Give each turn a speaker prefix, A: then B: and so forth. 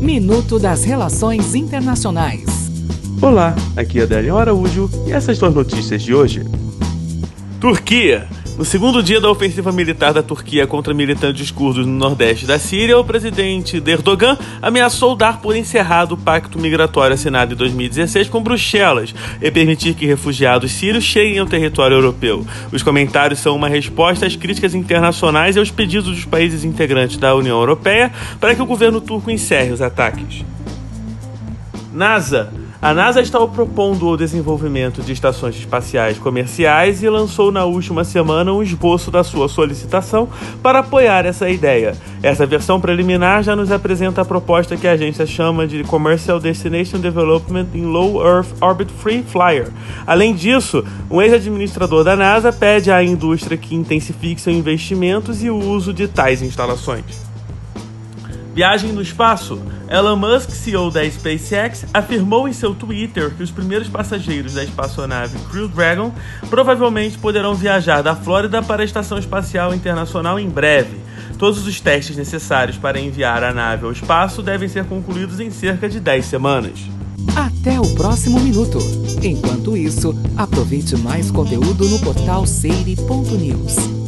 A: Minuto das Relações Internacionais.
B: Olá, aqui é Adélio Araújo e essas duas notícias de hoje.
C: Turquia. No segundo dia da ofensiva militar da Turquia contra militantes curdos no nordeste da Síria, o presidente Erdogan ameaçou dar por encerrado o pacto migratório assinado em 2016 com Bruxelas e permitir que refugiados sírios cheguem ao território europeu. Os comentários são uma resposta às críticas internacionais e aos pedidos dos países integrantes da União Europeia para que o governo turco encerre os ataques. NASA a NASA está propondo o desenvolvimento de estações espaciais comerciais e lançou na última semana um esboço da sua solicitação para apoiar essa ideia. Essa versão preliminar já nos apresenta a proposta que a agência chama de Commercial Destination Development in Low Earth Orbit Free Flyer. Além disso, um ex-administrador da NASA pede à indústria que intensifique seus investimentos e o uso de tais instalações. Viagem no espaço. Elon Musk, CEO da SpaceX, afirmou em seu Twitter que os primeiros passageiros da espaçonave Crew Dragon provavelmente poderão viajar da Flórida para a Estação Espacial Internacional em breve. Todos os testes necessários para enviar a nave ao espaço devem ser concluídos em cerca de 10 semanas.
A: Até o próximo minuto. Enquanto isso, aproveite mais conteúdo no portal seire.news.